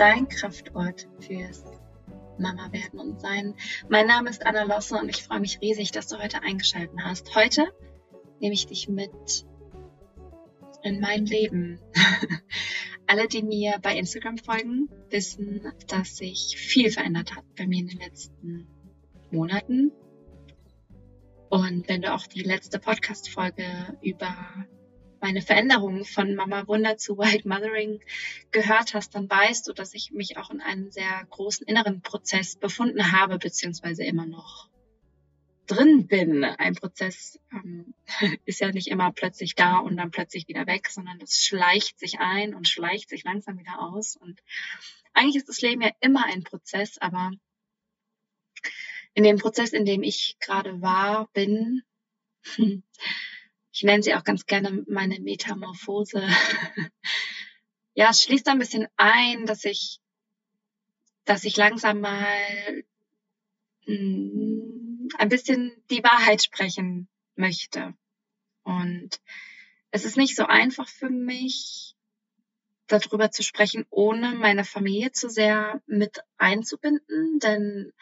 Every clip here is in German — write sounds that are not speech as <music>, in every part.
dein Kraftort fürs Mama werden und sein. Mein Name ist Anna Losse und ich freue mich riesig, dass du heute eingeschaltet hast. Heute nehme ich dich mit in mein Leben. <laughs> Alle, die mir bei Instagram folgen, wissen, dass sich viel verändert hat bei mir in den letzten Monaten. Und wenn du auch die letzte Podcast-Folge über meine Veränderungen von Mama Wunder zu Wild Mothering gehört hast, dann weißt du, dass ich mich auch in einem sehr großen inneren Prozess befunden habe, beziehungsweise immer noch drin bin. Ein Prozess ähm, <laughs> ist ja nicht immer plötzlich da und dann plötzlich wieder weg, sondern das schleicht sich ein und schleicht sich langsam wieder aus. Und eigentlich ist das Leben ja immer ein Prozess, aber in dem Prozess, in dem ich gerade war, bin, <laughs> ich nenne sie auch ganz gerne meine Metamorphose. <laughs> ja, es schließt ein bisschen ein, dass ich, dass ich langsam mal mh, hm, ein bisschen die Wahrheit sprechen möchte. Und es ist nicht so einfach für mich, darüber zu sprechen, ohne meine Familie zu sehr mit einzubinden, denn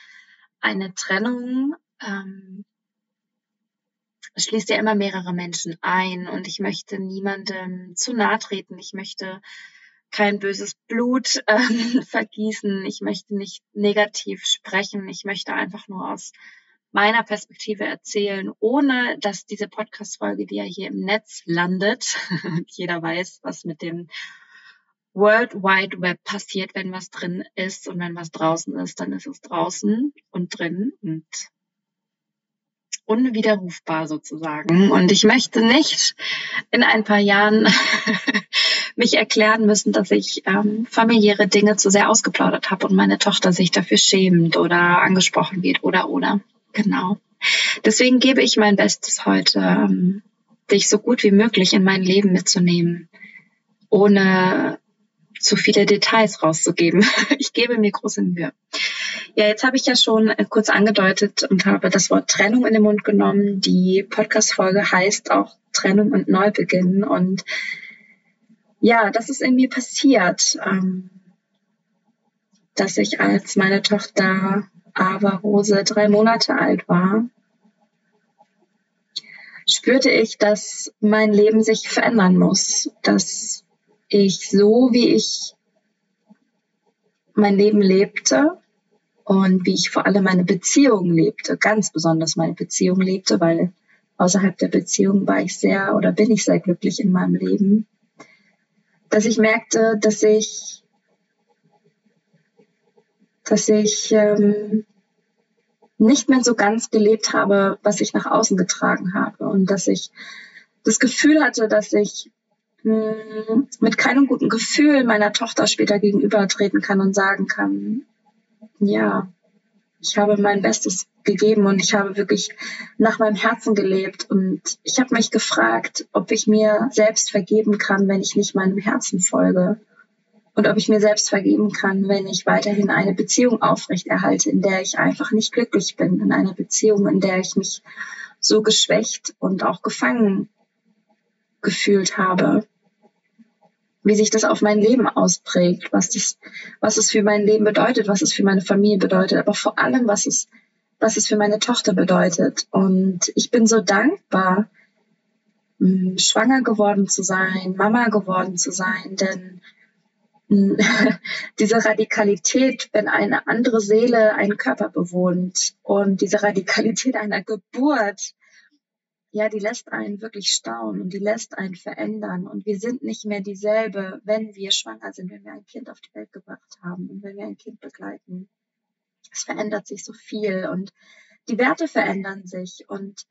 eine Trennung ähm, schließt ja immer mehrere Menschen ein und ich möchte niemandem zu nahe treten. Ich möchte kein böses Blut <laughs> ähm, vergießen. Ich möchte nicht negativ sprechen. Ich möchte einfach nur aus meiner Perspektive erzählen, ohne dass diese Podcast-Folge, die ja hier im Netz landet, <laughs> jeder weiß, was mit dem World Wide Web passiert, wenn was drin ist und wenn was draußen ist, dann ist es draußen und drin und unwiderrufbar sozusagen. Und ich möchte nicht in ein paar Jahren <laughs> mich erklären müssen, dass ich ähm, familiäre Dinge zu sehr ausgeplaudert habe und meine Tochter sich dafür schämt oder angesprochen wird oder oder. Genau. Deswegen gebe ich mein Bestes heute, ähm, dich so gut wie möglich in mein Leben mitzunehmen, ohne zu viele Details rauszugeben. <laughs> Ich gebe mir große Mühe. Ja, jetzt habe ich ja schon kurz angedeutet und habe das Wort Trennung in den Mund genommen. Die Podcast-Folge heißt auch Trennung und Neubeginn. Und ja, das ist in mir passiert, ähm, dass ich als meine Tochter Ava Rose drei Monate alt war, spürte ich, dass mein Leben sich verändern muss, dass ich so, wie ich mein Leben lebte und wie ich vor allem meine Beziehung lebte, ganz besonders meine Beziehung lebte, weil außerhalb der Beziehung war ich sehr oder bin ich sehr glücklich in meinem Leben, dass ich merkte, dass ich, dass ich ähm, nicht mehr so ganz gelebt habe, was ich nach außen getragen habe und dass ich das Gefühl hatte, dass ich hm, mit keinem guten Gefühl meiner Tochter später gegenübertreten kann und sagen kann, ja, ich habe mein Bestes gegeben und ich habe wirklich nach meinem Herzen gelebt. Und ich habe mich gefragt, ob ich mir selbst vergeben kann, wenn ich nicht meinem Herzen folge. Und ob ich mir selbst vergeben kann, wenn ich weiterhin eine Beziehung aufrechterhalte, in der ich einfach nicht glücklich bin, in einer Beziehung, in der ich mich so geschwächt und auch gefangen gefühlt habe, wie sich das auf mein Leben ausprägt, was das, was es für mein Leben bedeutet, was es für meine Familie bedeutet, aber vor allem, was es, was es für meine Tochter bedeutet. Und ich bin so dankbar, hm, schwanger geworden zu sein, Mama geworden zu sein, denn hm, <laughs> diese Radikalität, wenn eine andere Seele einen Körper bewohnt und diese Radikalität einer Geburt, ja, die lässt einen wirklich staunen und die lässt einen verändern. Und wir sind nicht mehr dieselbe, wenn wir schwanger sind, wenn wir ein Kind auf die Welt gebracht haben und wenn wir ein Kind begleiten. Es verändert sich so viel und die Werte verändern sich und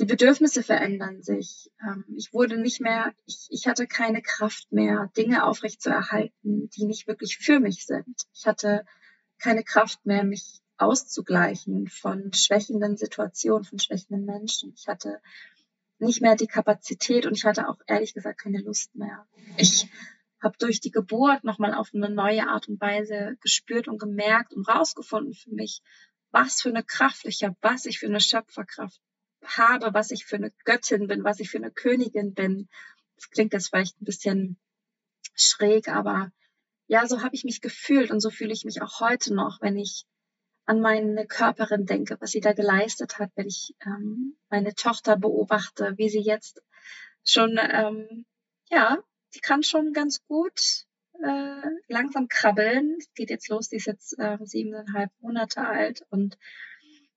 die Bedürfnisse verändern sich. Ähm, ich wurde nicht mehr, ich, ich hatte keine Kraft mehr, Dinge aufrechtzuerhalten, die nicht wirklich für mich sind. Ich hatte keine Kraft mehr, mich auszugleichen von schwächenden Situationen, von schwächenden Menschen. Ich hatte nicht mehr die Kapazität und ich hatte auch ehrlich gesagt keine Lust mehr. Ich habe durch die Geburt nochmal auf eine neue Art und Weise gespürt und gemerkt und rausgefunden für mich, was für eine Kraft ich habe, was ich für eine Schöpferkraft habe, was ich für eine Göttin bin, was ich für eine Königin bin. Das klingt jetzt vielleicht ein bisschen schräg, aber ja, so habe ich mich gefühlt und so fühle ich mich auch heute noch, wenn ich an meine Körperin denke, was sie da geleistet hat, wenn ich ähm, meine Tochter beobachte, wie sie jetzt schon, ähm, ja, die kann schon ganz gut äh, langsam krabbeln. Es geht jetzt los, die ist jetzt äh, siebeneinhalb Monate alt und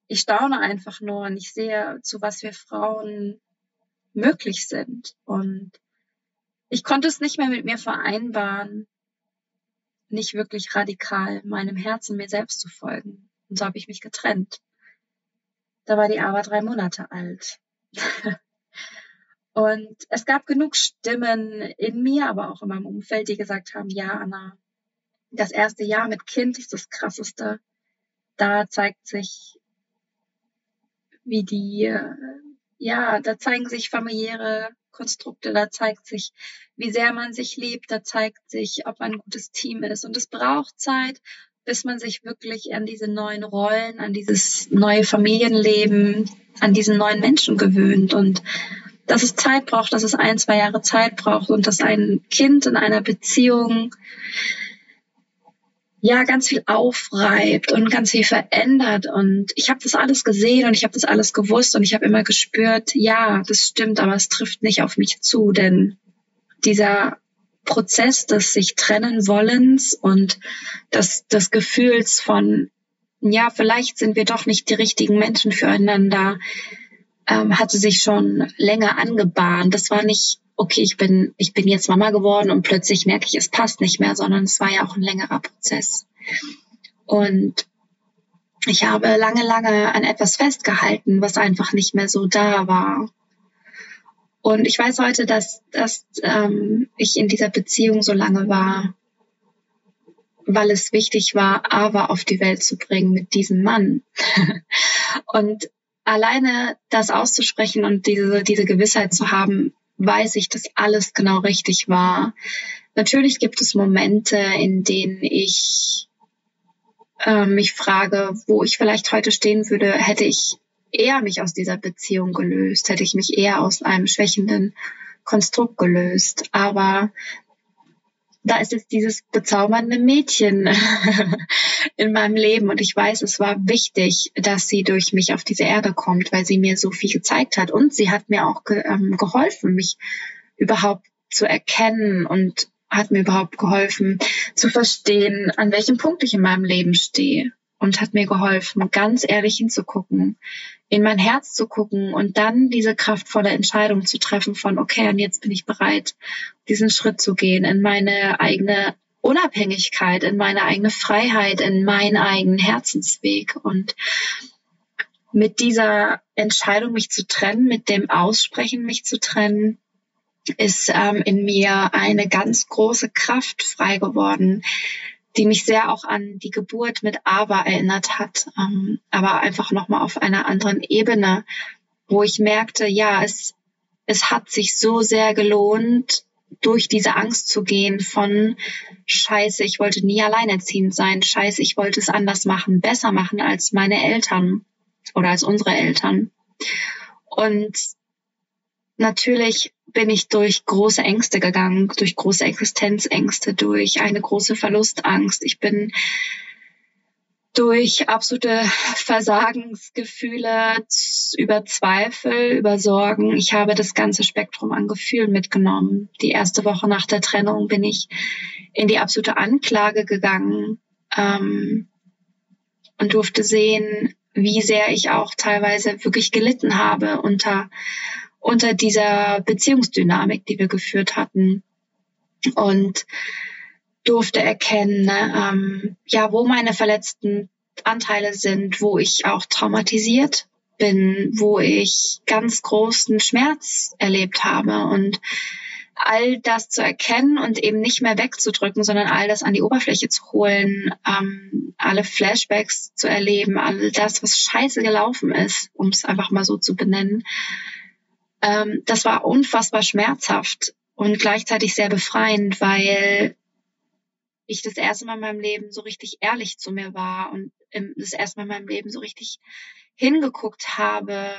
ich staune einfach nur und ich sehe, zu was wir Frauen möglich sind. Und ich konnte es nicht mehr mit mir vereinbaren, nicht wirklich radikal meinem Herzen, mir selbst zu folgen. Und so habe ich mich getrennt. Da war die aber drei Monate alt. <laughs> und es gab genug Stimmen in mir, aber auch in meinem Umfeld, die gesagt haben, ja, Anna, das erste Jahr mit Kind ist das krasseste. Da zeigt sich, wie die, äh, ja, da zeigen sich familiäre Konstrukte, da zeigt sich, wie sehr man sich liebt, da zeigt sich, ob man ein gutes Team ist. Und es braucht Zeit, bis man sich wirklich an diese neuen Rollen, an dieses neue Familienleben, an diesen neuen Menschen gewöhnt. Und dass es Zeit braucht, dass es ein, zwei Jahre Zeit braucht und dass ein Kind in einer Beziehung ja ganz viel aufreibt und ganz viel verändert und ich habe das alles gesehen und ich habe das alles gewusst und ich habe immer gespürt, ja, das stimmt, aber es trifft nicht auf mich zu, denn dieser Prozess des sich trennen wollens und des, des Gefühls von, ja, vielleicht sind wir doch nicht die richtigen Menschen füreinander, ähm, hatte sich schon länger angebahnt. Das war nicht okay, ich bin, ich bin jetzt Mama geworden und plötzlich merke ich, es passt nicht mehr, sondern es war ja auch ein längerer Prozess. Und ich habe lange, lange an etwas festgehalten, was einfach nicht mehr so da war. Und ich weiß heute, dass, dass ähm, ich in dieser Beziehung so lange war, weil es wichtig war, Ava auf die Welt zu bringen mit diesem Mann. <laughs> und alleine das auszusprechen und diese, diese Gewissheit zu haben, weiß ich, dass alles genau richtig war. Natürlich gibt es Momente, in denen ich äh, mich frage, wo ich vielleicht heute stehen würde, hätte ich eher mich aus dieser Beziehung gelöst, hätte ich mich eher aus einem schwächenden Konstrukt gelöst. Aber da ist jetzt dieses bezaubernde Mädchen <laughs> in meinem Leben. Und ich weiß, es war wichtig, dass sie durch mich auf diese Erde kommt, weil sie mir so viel gezeigt hat. Und sie hat mir auch ge ähm, geholfen, mich überhaupt zu erkennen und hat mir überhaupt geholfen zu verstehen, an welchem Punkt ich in meinem Leben stehe und hat mir geholfen, ganz ehrlich hinzugucken, in mein Herz zu gucken und dann diese kraftvolle Entscheidung zu treffen von, okay, und jetzt bin ich bereit, diesen Schritt zu gehen in meine eigene Unabhängigkeit, in meine eigene Freiheit, in meinen eigenen Herzensweg. Und mit dieser Entscheidung, mich zu trennen, mit dem Aussprechen, mich zu trennen, ist ähm, in mir eine ganz große Kraft frei geworden, die mich sehr auch an die Geburt mit Ava erinnert hat, ähm, aber einfach nochmal auf einer anderen Ebene, wo ich merkte, ja, es, es hat sich so sehr gelohnt, durch diese Angst zu gehen von Scheiße, ich wollte nie alleinerziehend sein, Scheiße, ich wollte es anders machen, besser machen als meine Eltern oder als unsere Eltern. Und natürlich bin ich durch große Ängste gegangen, durch große Existenzängste, durch eine große Verlustangst. Ich bin durch absolute Versagensgefühle, über Zweifel, über Sorgen. Ich habe das ganze Spektrum an Gefühlen mitgenommen. Die erste Woche nach der Trennung bin ich in die absolute Anklage gegangen ähm, und durfte sehen, wie sehr ich auch teilweise wirklich gelitten habe unter unter dieser Beziehungsdynamik, die wir geführt hatten. Und durfte erkennen, ne, ähm, ja, wo meine verletzten Anteile sind, wo ich auch traumatisiert bin, wo ich ganz großen Schmerz erlebt habe und all das zu erkennen und eben nicht mehr wegzudrücken, sondern all das an die Oberfläche zu holen, ähm, alle Flashbacks zu erleben, all das, was scheiße gelaufen ist, um es einfach mal so zu benennen, ähm, das war unfassbar schmerzhaft und gleichzeitig sehr befreiend, weil ich das erste Mal in meinem Leben so richtig ehrlich zu mir war und das erste Mal in meinem Leben so richtig hingeguckt habe,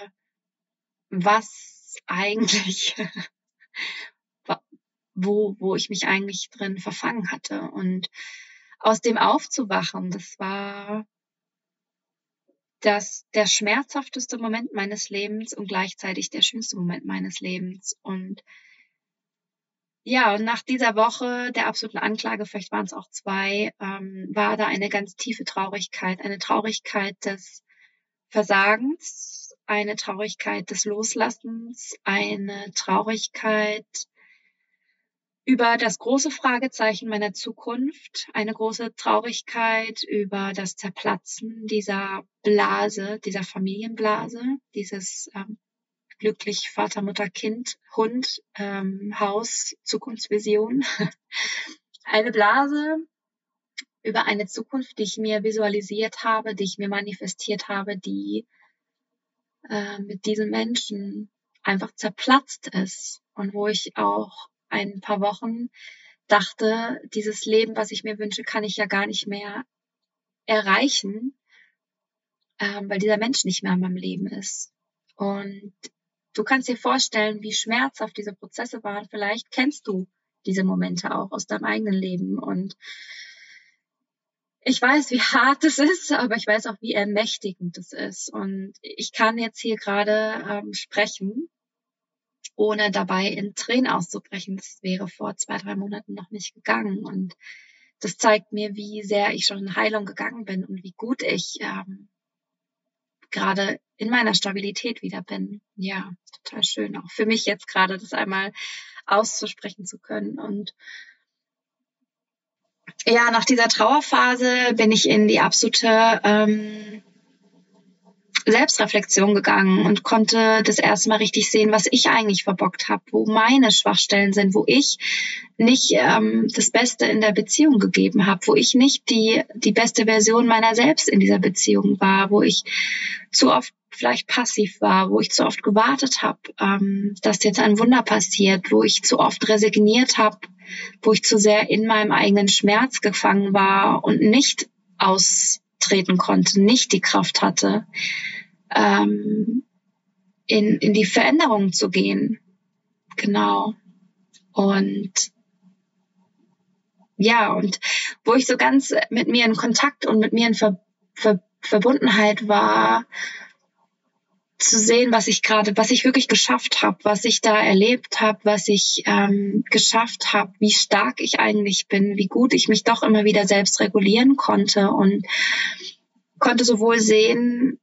was eigentlich, <laughs> wo, wo ich mich eigentlich drin verfangen hatte. Und aus dem aufzuwachen, das war das, der schmerzhafteste Moment meines Lebens und gleichzeitig der schönste Moment meines Lebens. Und ja, und nach dieser Woche der absoluten Anklage, vielleicht waren es auch zwei, ähm, war da eine ganz tiefe Traurigkeit, eine Traurigkeit des Versagens, eine Traurigkeit des Loslassens, eine Traurigkeit über das große Fragezeichen meiner Zukunft, eine große Traurigkeit über das Zerplatzen dieser Blase, dieser Familienblase, dieses ähm, glücklich Vater, Mutter, Kind, Hund, ähm, Haus, Zukunftsvision. <laughs> eine Blase über eine Zukunft, die ich mir visualisiert habe, die ich mir manifestiert habe, die äh, mit diesen Menschen einfach zerplatzt ist und wo ich auch ein paar Wochen dachte, dieses Leben, was ich mir wünsche, kann ich ja gar nicht mehr erreichen, ähm, weil dieser Mensch nicht mehr in meinem Leben ist. Und du kannst dir vorstellen, wie schmerzhaft diese Prozesse waren. Vielleicht kennst du diese Momente auch aus deinem eigenen Leben. Und ich weiß, wie hart es ist, aber ich weiß auch, wie ermächtigend es ist. Und ich kann jetzt hier gerade ähm, sprechen ohne dabei in Tränen auszubrechen. Das wäre vor zwei, drei Monaten noch nicht gegangen. Und das zeigt mir, wie sehr ich schon in Heilung gegangen bin und wie gut ich ähm, gerade in meiner Stabilität wieder bin. Ja, total schön. Auch für mich jetzt gerade das einmal auszusprechen zu können. Und ja, nach dieser Trauerphase bin ich in die absolute ähm, Selbstreflexion gegangen und konnte das erste Mal richtig sehen, was ich eigentlich verbockt habe, wo meine Schwachstellen sind, wo ich nicht ähm, das Beste in der Beziehung gegeben habe, wo ich nicht die, die beste Version meiner selbst in dieser Beziehung war, wo ich zu oft vielleicht passiv war, wo ich zu oft gewartet habe, ähm, dass jetzt ein Wunder passiert, wo ich zu oft resigniert habe, wo ich zu sehr in meinem eigenen Schmerz gefangen war und nicht austreten konnte, nicht die Kraft hatte, ähm, in, in die Veränderung zu gehen. Genau. Und ja, und wo ich so ganz mit mir in Kontakt und mit mir in Ver, Ver, Verbundenheit war, zu sehen, was ich gerade, was ich wirklich geschafft habe, was ich da erlebt habe, was ich ähm, geschafft habe, wie stark ich eigentlich bin, wie gut ich mich doch immer wieder selbst regulieren konnte und konnte sowohl sehen,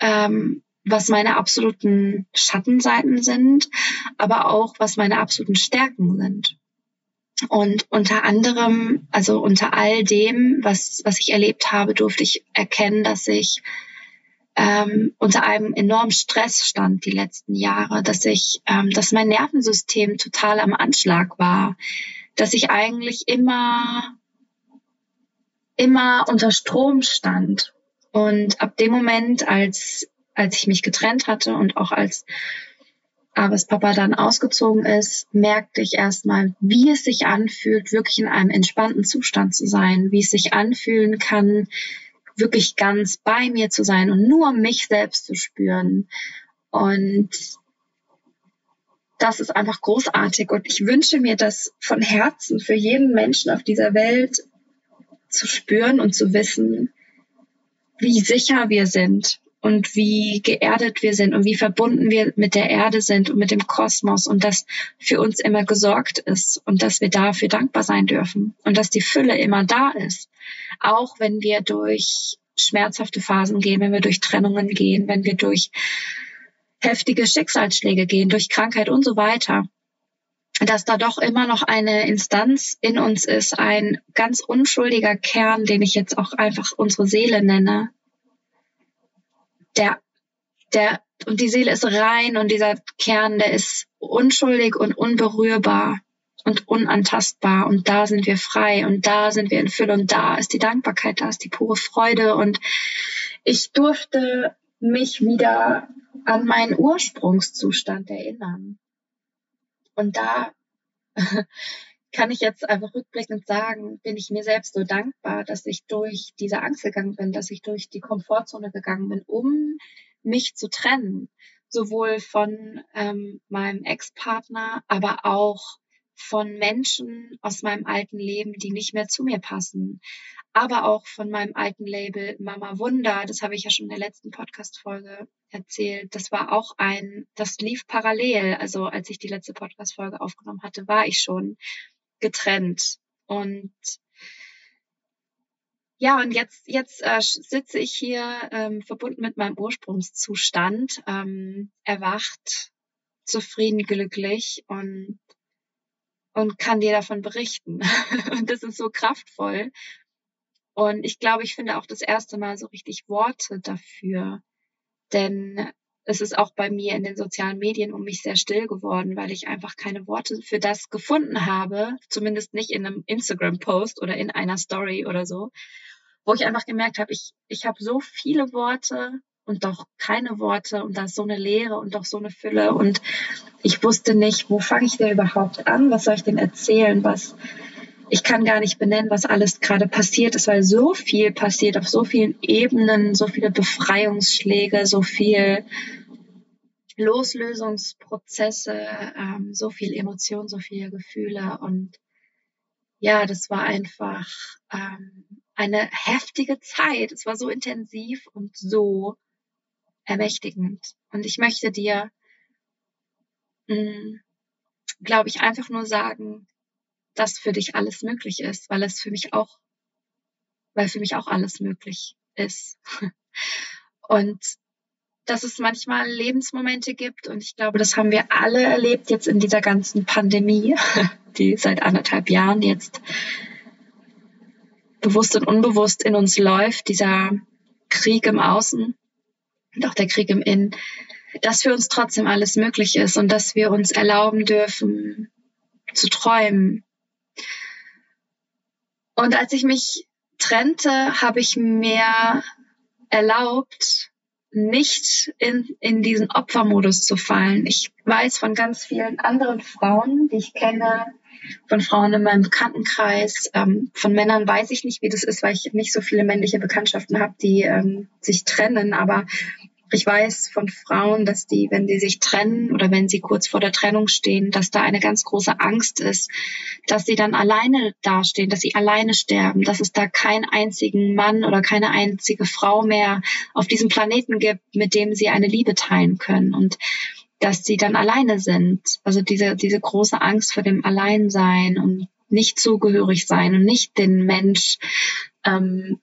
ähm, was meine absoluten Schattenseiten sind, aber auch was meine absoluten Stärken sind. Und unter anderem, also unter all dem, was, was ich erlebt habe, durfte ich erkennen, dass ich ähm, unter einem enormen Stress stand die letzten Jahre, dass ich, ähm, dass mein Nervensystem total am Anschlag war, dass ich eigentlich immer, immer unter Strom stand. Und ab dem Moment, als, als ich mich getrennt hatte und auch als Aves Papa dann ausgezogen ist, merkte ich erstmal, wie es sich anfühlt, wirklich in einem entspannten Zustand zu sein, wie es sich anfühlen kann, wirklich ganz bei mir zu sein und nur mich selbst zu spüren. Und das ist einfach großartig und ich wünsche mir das von Herzen für jeden Menschen auf dieser Welt zu spüren und zu wissen, wie sicher wir sind und wie geerdet wir sind und wie verbunden wir mit der Erde sind und mit dem Kosmos und dass für uns immer gesorgt ist und dass wir dafür dankbar sein dürfen und dass die Fülle immer da ist. Auch wenn wir durch schmerzhafte Phasen gehen, wenn wir durch Trennungen gehen, wenn wir durch heftige Schicksalsschläge gehen, durch Krankheit und so weiter dass da doch immer noch eine Instanz in uns ist, ein ganz unschuldiger Kern, den ich jetzt auch einfach unsere Seele nenne. Der, der, und die Seele ist rein und dieser Kern, der ist unschuldig und unberührbar und unantastbar und da sind wir frei und da sind wir in Fülle und da ist die Dankbarkeit, da ist die pure Freude und ich durfte mich wieder an meinen Ursprungszustand erinnern. Und da <laughs> kann ich jetzt einfach rückblickend sagen, bin ich mir selbst so dankbar, dass ich durch diese Angst gegangen bin, dass ich durch die Komfortzone gegangen bin, um mich zu trennen. sowohl von ähm, meinem Ex-Partner, aber auch von Menschen aus meinem alten Leben, die nicht mehr zu mir passen, aber auch von meinem alten Label Mama Wunder. Das habe ich ja schon in der letzten Podcast-Folge erzählt. Das war auch ein, das lief parallel. Also als ich die letzte Podcast-Folge aufgenommen hatte, war ich schon getrennt. Und ja, und jetzt, jetzt äh, sitze ich hier ähm, verbunden mit meinem Ursprungszustand, ähm, erwacht, zufrieden, glücklich und, und kann dir davon berichten. <laughs> und das ist so kraftvoll. Und ich glaube, ich finde auch das erste Mal so richtig Worte dafür. Denn es ist auch bei mir in den sozialen Medien um mich sehr still geworden, weil ich einfach keine Worte für das gefunden habe, zumindest nicht in einem Instagram-Post oder in einer Story oder so, wo ich einfach gemerkt habe, ich, ich habe so viele Worte und doch keine Worte und da ist so eine Leere und doch so eine Fülle und ich wusste nicht, wo fange ich denn überhaupt an, was soll ich denn erzählen, was ich kann gar nicht benennen, was alles gerade passiert ist, weil so viel passiert auf so vielen Ebenen, so viele Befreiungsschläge, so viel Loslösungsprozesse, ähm, so viel Emotion, so viele Gefühle und ja, das war einfach ähm, eine heftige Zeit. Es war so intensiv und so ermächtigend. Und ich möchte dir, mm, glaube ich, einfach nur sagen, dass für dich alles möglich ist, weil es für mich auch, weil für mich auch alles möglich ist. <laughs> Und dass es manchmal Lebensmomente gibt und ich glaube, das haben wir alle erlebt jetzt in dieser ganzen Pandemie, <laughs> die seit anderthalb Jahren jetzt bewusst und unbewusst in uns läuft, dieser Krieg im Außen und auch der Krieg im Innen, dass für uns trotzdem alles möglich ist und dass wir uns erlauben dürfen zu träumen, und als ich mich trennte, habe ich mir erlaubt, nicht in, in diesen Opfermodus zu fallen. Ich weiß von ganz vielen anderen Frauen, die ich kenne, von Frauen in meinem Bekanntenkreis, ähm, von Männern weiß ich nicht, wie das ist, weil ich nicht so viele männliche Bekanntschaften habe, die ähm, sich trennen. Aber ich weiß von Frauen, dass die, wenn sie sich trennen oder wenn sie kurz vor der Trennung stehen, dass da eine ganz große Angst ist, dass sie dann alleine dastehen, dass sie alleine sterben, dass es da keinen einzigen Mann oder keine einzige Frau mehr auf diesem Planeten gibt, mit dem sie eine Liebe teilen können und dass sie dann alleine sind. Also diese, diese große Angst vor dem Alleinsein und nicht zugehörig sein und nicht den Mensch ähm,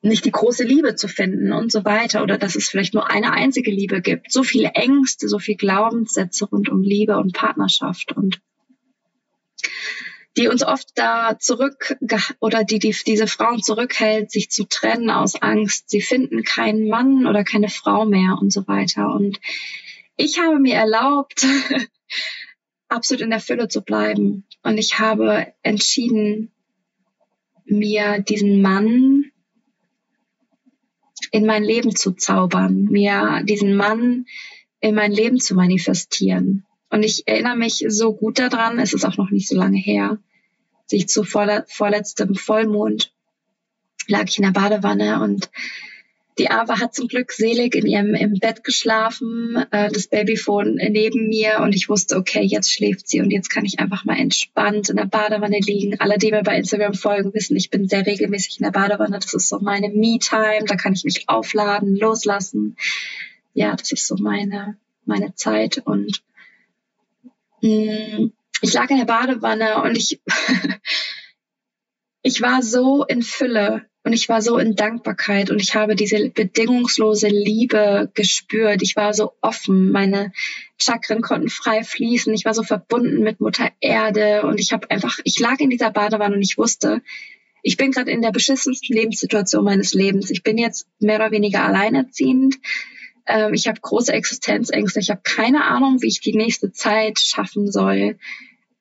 nicht die große Liebe zu finden und so weiter oder dass es vielleicht nur eine einzige Liebe gibt. So viele Ängste, so viele Glaubenssätze rund um Liebe und Partnerschaft und die uns oft da zurück oder die, die diese Frauen zurückhält, sich zu trennen aus Angst. Sie finden keinen Mann oder keine Frau mehr und so weiter. Und ich habe mir erlaubt, <laughs> absolut in der Fülle zu bleiben. Und ich habe entschieden, mir diesen Mann in mein Leben zu zaubern, mir diesen Mann in mein Leben zu manifestieren. Und ich erinnere mich so gut daran, es ist auch noch nicht so lange her, sich zu vorletztem Vollmond lag ich in der Badewanne und die Ava hat zum Glück selig in ihrem im Bett geschlafen, äh, das Babyphone neben mir und ich wusste, okay, jetzt schläft sie und jetzt kann ich einfach mal entspannt in der Badewanne liegen. Alle, die mir bei Instagram folgen, wissen, ich bin sehr regelmäßig in der Badewanne. Das ist so meine Me-Time, da kann ich mich aufladen, loslassen. Ja, das ist so meine, meine Zeit und mh, mm, ich lag in der Badewanne und ich, <laughs> ich war so in Fülle und ich war so in Dankbarkeit und ich habe diese bedingungslose Liebe gespürt. Ich war so offen. Meine Chakren konnten frei fließen. Ich war so verbunden mit Mutter Erde und ich habe einfach, ich lag in dieser Badewanne und ich wusste, ich bin gerade in der beschissensten Lebenssituation meines Lebens. Ich bin jetzt mehr oder weniger alleinerziehend. Ähm, ich habe große Existenzängste. Ich habe keine Ahnung, wie ich die nächste Zeit schaffen soll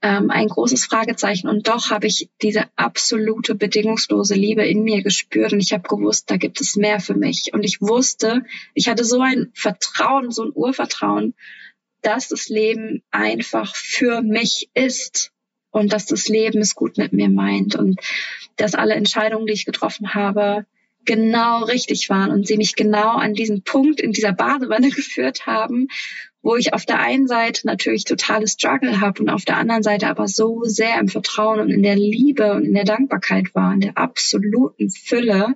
ähm, ein großes Fragezeichen. Und doch habe ich diese absolute bedingungslose Liebe in mir gespürt und ich habe gewusst, da gibt es mehr für mich. Und ich wusste, ich hatte so ein Vertrauen, so ein Urvertrauen, dass das Leben einfach für mich ist und dass das Leben es gut mit mir meint und dass alle Entscheidungen, die ich getroffen habe, genau richtig waren und sie mich genau an diesen Punkt in dieser Badewanne <laughs> geführt haben, wo ich auf der einen Seite natürlich totales Struggle habe und auf der anderen Seite aber so sehr im Vertrauen und in der Liebe und in der Dankbarkeit war, in der absoluten Fülle,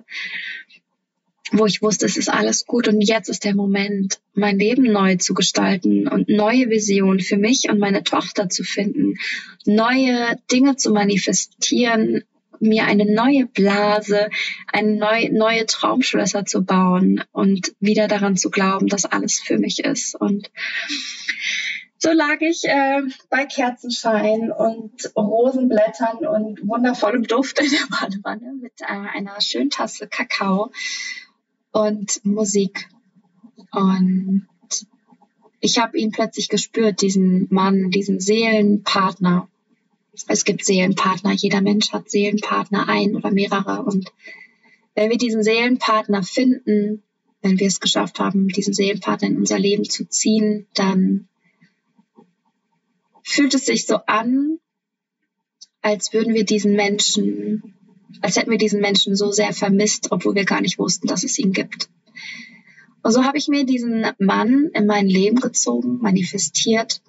wo ich wusste, es ist alles gut und jetzt ist der Moment, mein Leben neu zu gestalten und neue Visionen für mich und meine Tochter zu finden, neue Dinge zu manifestieren, mir eine neue Blase, eine neue, neue Traumschlösser zu bauen und wieder daran zu glauben, dass alles für mich ist. Und so lag ich äh, bei Kerzenschein und Rosenblättern und wundervollem Duft in der Badewanne mit äh, einer schönen Tasse Kakao und Musik. Und ich habe ihn plötzlich gespürt, diesen Mann, diesen Seelenpartner. Es gibt Seelenpartner, jeder Mensch hat Seelenpartner, ein oder mehrere. Und wenn wir diesen Seelenpartner finden, wenn wir es geschafft haben, diesen Seelenpartner in unser Leben zu ziehen, dann fühlt es sich so an, als würden wir diesen Menschen als hätten wir diesen Menschen so sehr vermisst, obwohl wir gar nicht wussten, dass es ihn gibt. Und so habe ich mir diesen Mann in mein Leben gezogen, manifestiert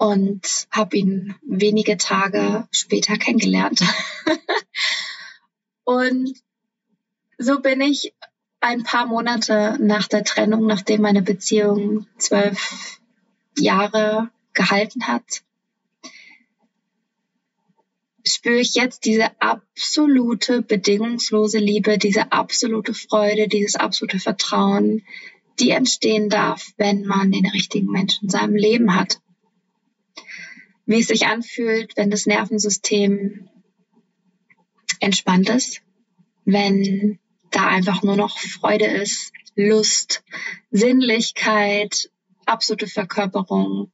und habe ihn wenige Tage später kennengelernt. <laughs> und so bin ich ein paar Monate nach der Trennung, nachdem meine Beziehung zwölf Jahre gehalten hat, spüre ich jetzt diese absolute bedingungslose Liebe, diese absolute Freude, dieses absolute Vertrauen, die entstehen darf, wenn man den richtigen Menschen in seinem Leben hat. Wie es sich anfühlt, wenn das Nervensystem entspannt ist, wenn da einfach nur noch Freude ist, Lust, Sinnlichkeit, absolute Verkörperung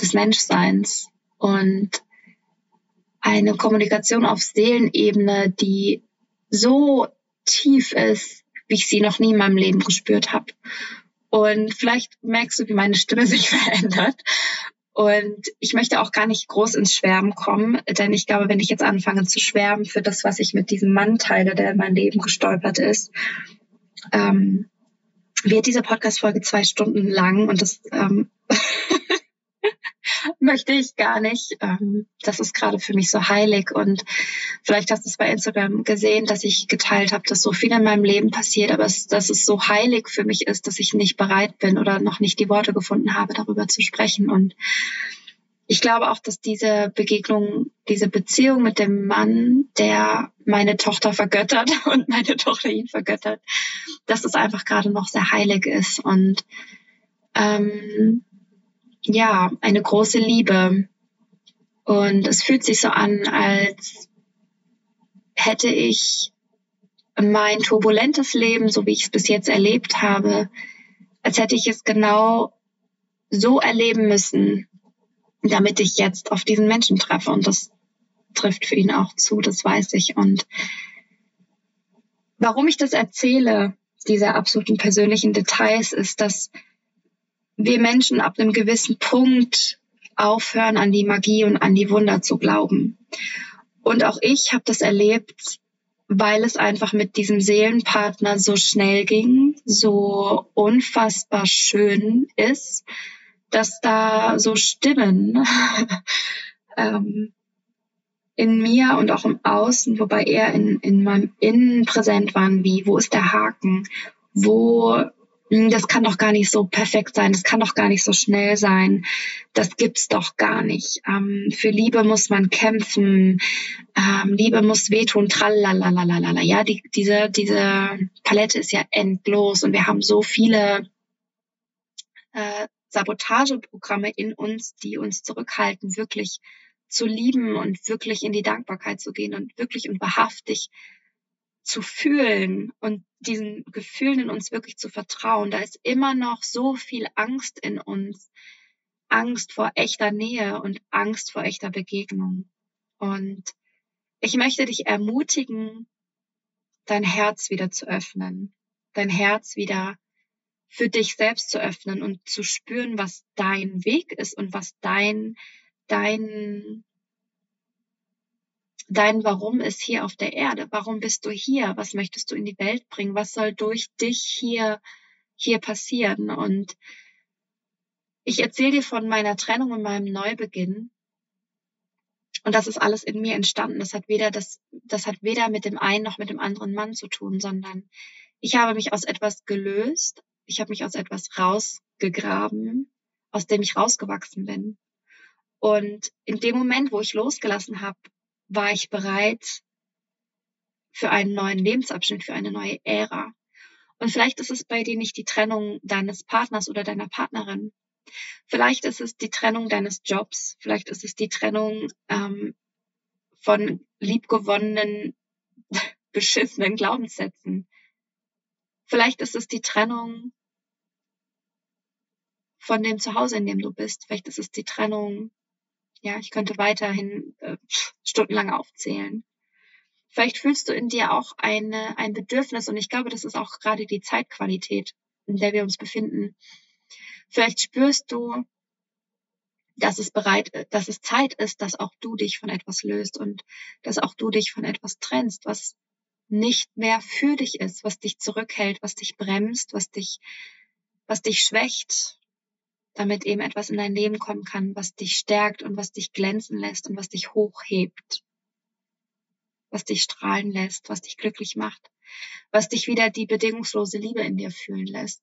des Menschseins und eine Kommunikation auf Seelenebene, die so tief ist, wie ich sie noch nie in meinem Leben gespürt habe. Und vielleicht merkst du, wie meine Stimme sich <laughs> verändert. Und ich möchte auch gar nicht groß ins Schwärmen kommen, denn ich glaube, wenn ich jetzt anfange zu schwärmen für das, was ich mit diesem Mann teile, der in mein Leben gestolpert ist, ähm, wird diese Podcast-Folge zwei Stunden lang und das ähm, <laughs> <laughs> möchte ich gar nicht. Ähm, das ist gerade für mich so heilig und vielleicht hast du es bei Instagram gesehen, dass ich geteilt habe, dass so viel in meinem Leben passiert, aber es, dass es so heilig für mich ist, dass ich nicht bereit bin oder noch nicht die Worte gefunden habe, darüber zu sprechen und ich glaube auch, dass diese Begegnung, diese Beziehung mit dem Mann, der meine Tochter vergöttert <laughs> und meine Tochter ihn vergöttert, dass es einfach gerade noch sehr heilig ist und ähm, ja, eine große Liebe. Und es fühlt sich so an, als hätte ich mein turbulentes Leben, so wie ich es bis jetzt erlebt habe, als hätte ich es genau so erleben müssen, damit ich jetzt auf diesen Menschen treffe. Und das trifft für ihn auch zu, das weiß ich. Und warum ich das erzähle, diese absoluten persönlichen Details, ist, dass wir Menschen ab einem gewissen Punkt aufhören, an die Magie und an die Wunder zu glauben. Und auch ich habe das erlebt, weil es einfach mit diesem Seelenpartner so schnell ging, so unfassbar schön ist, dass da so Stimmen <laughs> ähm, in mir und auch im Außen, wobei eher in, in meinem Innen präsent waren, wie, wo ist der Haken? Wo das kann doch gar nicht so perfekt sein, das kann doch gar nicht so schnell sein, das gibt's doch gar nicht. Ähm, für Liebe muss man kämpfen, ähm, Liebe muss wehtun, tralalalala. Ja, die, diese, diese Palette ist ja endlos und wir haben so viele äh, Sabotageprogramme in uns, die uns zurückhalten, wirklich zu lieben und wirklich in die Dankbarkeit zu gehen und wirklich und wahrhaftig zu fühlen und diesen Gefühlen in uns wirklich zu vertrauen. Da ist immer noch so viel Angst in uns. Angst vor echter Nähe und Angst vor echter Begegnung. Und ich möchte dich ermutigen, dein Herz wieder zu öffnen, dein Herz wieder für dich selbst zu öffnen und zu spüren, was dein Weg ist und was dein, dein, dein Warum ist hier auf der Erde. Warum bist du hier? Was möchtest du in die Welt bringen? Was soll durch dich hier, hier passieren? Und ich erzähle dir von meiner Trennung und meinem Neubeginn. Und das ist alles in mir entstanden. Das hat weder das, das hat weder mit dem einen noch mit dem anderen Mann zu tun, sondern ich habe mich aus etwas gelöst. Ich habe mich aus etwas rausgegraben, aus dem ich rausgewachsen bin. Und in dem Moment, wo ich losgelassen habe, war ich bereit für einen neuen Lebensabschnitt, für eine neue Ära. Und vielleicht ist es bei dir nicht die Trennung deines Partners oder deiner Partnerin. Vielleicht ist es die Trennung deines Jobs. Vielleicht ist es die Trennung ähm, von liebgewonnenen, <laughs> beschissenen Glaubenssätzen. Vielleicht ist es die Trennung von dem Zuhause, in dem du bist. Vielleicht ist es die Trennung ja, ich könnte weiterhin äh, stundenlang aufzählen. Vielleicht fühlst du in dir auch eine, ein Bedürfnis und ich glaube, das ist auch gerade die Zeitqualität, in der wir uns befinden. Vielleicht spürst du, dass es bereit, dass es Zeit ist, dass auch du dich von etwas löst und dass auch du dich von etwas trennst, was nicht mehr für dich ist, was dich zurückhält, was dich bremst, was dich, was dich schwächt, damit eben etwas in dein Leben kommen kann, was dich stärkt und was dich glänzen lässt und was dich hochhebt, was dich strahlen lässt, was dich glücklich macht, was dich wieder die bedingungslose Liebe in dir fühlen lässt.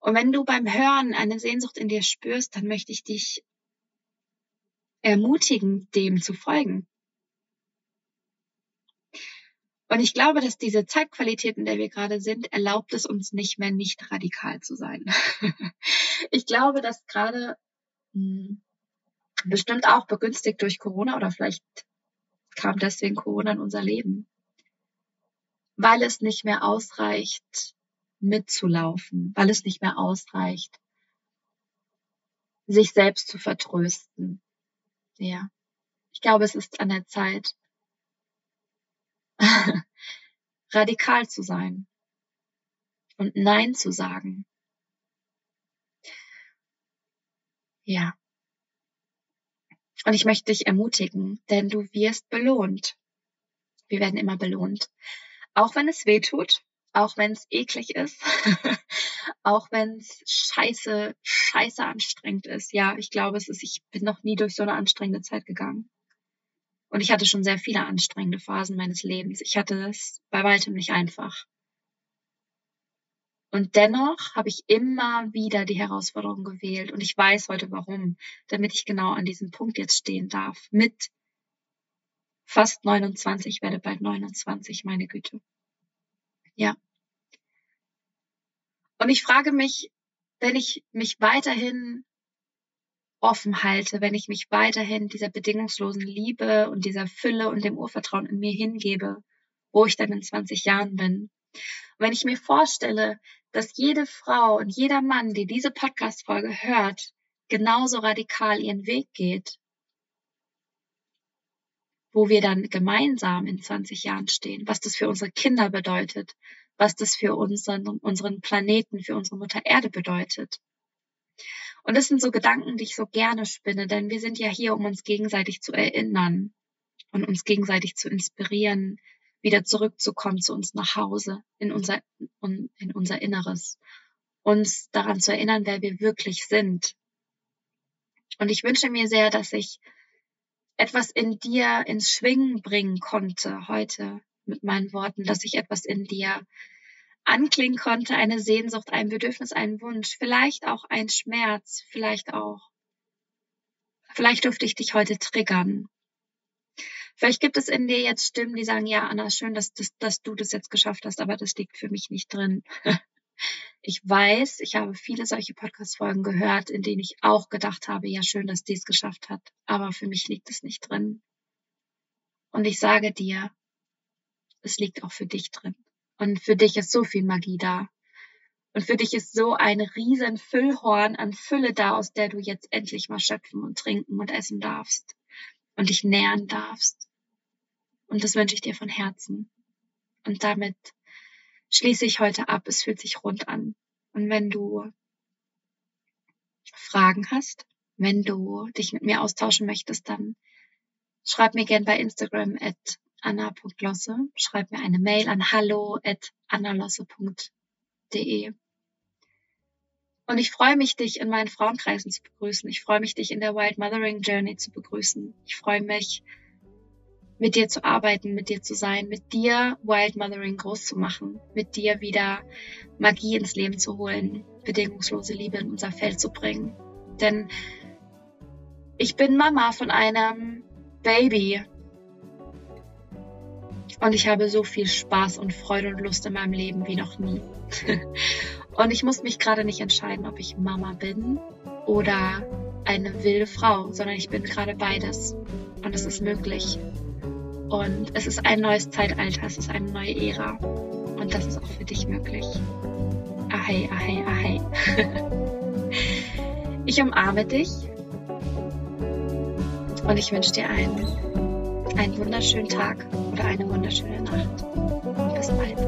Und wenn du beim Hören eine Sehnsucht in dir spürst, dann möchte ich dich ermutigen, dem zu folgen. Und ich glaube, dass diese Zeitqualität, in der wir gerade sind, erlaubt es uns nicht mehr, nicht radikal zu sein. <laughs> ich glaube, dass gerade mh, hm, bestimmt auch begünstigt durch Corona oder vielleicht kam deswegen Corona in unser Leben, weil es nicht mehr ausreicht, mitzulaufen, weil es nicht mehr ausreicht, sich selbst zu vertrösten. Ja. Ich glaube, es ist an der Zeit, <laughs> radikal zu sein und Nein zu sagen. Ja. Und ich möchte dich ermutigen, denn du wirst belohnt. Wir werden immer belohnt. Auch wenn es weh tut, auch wenn es eklig ist, <laughs> auch wenn es scheiße, scheiße anstrengend ist. Ja, ich glaube, es ist, ich bin noch nie durch so eine anstrengende Zeit gegangen. Und ich hatte schon sehr viele anstrengende Phasen meines Lebens. Ich hatte es bei weitem nicht einfach. Und dennoch habe ich immer wieder die Herausforderung gewählt. Und ich weiß heute warum. Damit ich genau an diesem Punkt jetzt stehen darf. Mit fast 29, ich werde bald 29, meine Güte. Ja. Und ich frage mich, wenn ich mich weiterhin offen halte, wenn ich mich weiterhin dieser bedingungslosen Liebe und dieser Fülle und dem Urvertrauen in mir hingebe, wo ich dann in 20 Jahren bin. Und wenn ich mir vorstelle, dass jede Frau und jeder Mann, die diese Podcast-Folge hört, genauso radikal ihren Weg geht, wo wir dann gemeinsam in 20 Jahren stehen, was das für unsere Kinder bedeutet, was das für unseren, unseren Planeten, für unsere Mutter Erde bedeutet. Und das sind so Gedanken, die ich so gerne spinne, denn wir sind ja hier, um uns gegenseitig zu erinnern und uns gegenseitig zu inspirieren, wieder zurückzukommen zu uns nach Hause, in unser, in unser Inneres, uns daran zu erinnern, wer wir wirklich sind. Und ich wünsche mir sehr, dass ich etwas in dir ins Schwingen bringen konnte heute mit meinen Worten, dass ich etwas in dir anklingen konnte, eine Sehnsucht, ein Bedürfnis, ein Wunsch, vielleicht auch ein Schmerz, vielleicht auch. Vielleicht durfte ich dich heute triggern. Vielleicht gibt es in dir jetzt Stimmen, die sagen, ja, Anna, schön, dass, dass, dass du das jetzt geschafft hast, aber das liegt für mich nicht drin. <laughs> Ich weiß, ich habe viele solche Podcast-Folgen gehört, in denen ich auch gedacht habe, ja, schön, dass die es geschafft hat, aber für mich liegt es nicht drin. Und ich sage dir, es liegt auch für dich drin. Und für dich ist so viel Magie da. Und für dich ist so ein riesen Füllhorn an Fülle da, aus der du jetzt endlich mal schöpfen und trinken und essen darfst und dich nähern darfst. Und das wünsche ich dir von Herzen. Und damit schließe ich heute ab. Es fühlt sich rund an. Und wenn du Fragen hast, wenn du dich mit mir austauschen möchtest, dann Schreib mir gern bei Instagram at anna.losse. Schreib mir eine Mail an hallo at annalosse.de. Und ich freue mich, dich in meinen Frauenkreisen zu begrüßen. Ich freue mich, dich in der Wild Mothering Journey zu begrüßen. Ich freue mich, mit dir zu arbeiten, mit dir zu sein, mit dir Wild Mothering groß zu machen, mit dir wieder Magie ins Leben zu holen, bedingungslose Liebe in unser Feld zu bringen. Denn ich bin Mama von einem Baby. Und ich habe so viel Spaß und Freude und Lust in meinem Leben wie noch nie. <laughs> und ich muss mich gerade nicht entscheiden, ob ich Mama bin oder eine wilde Frau, sondern ich bin gerade beides. Und es ist möglich. Und es ist ein neues Zeitalter, es ist eine neue Ära. Und das ist auch für dich möglich. Ahei, ahei, ahei. <laughs> ich umarme dich und ich wünsche dir einen, einen wunderschönen Tag oder eine wunderschöne Nacht. Bis bald.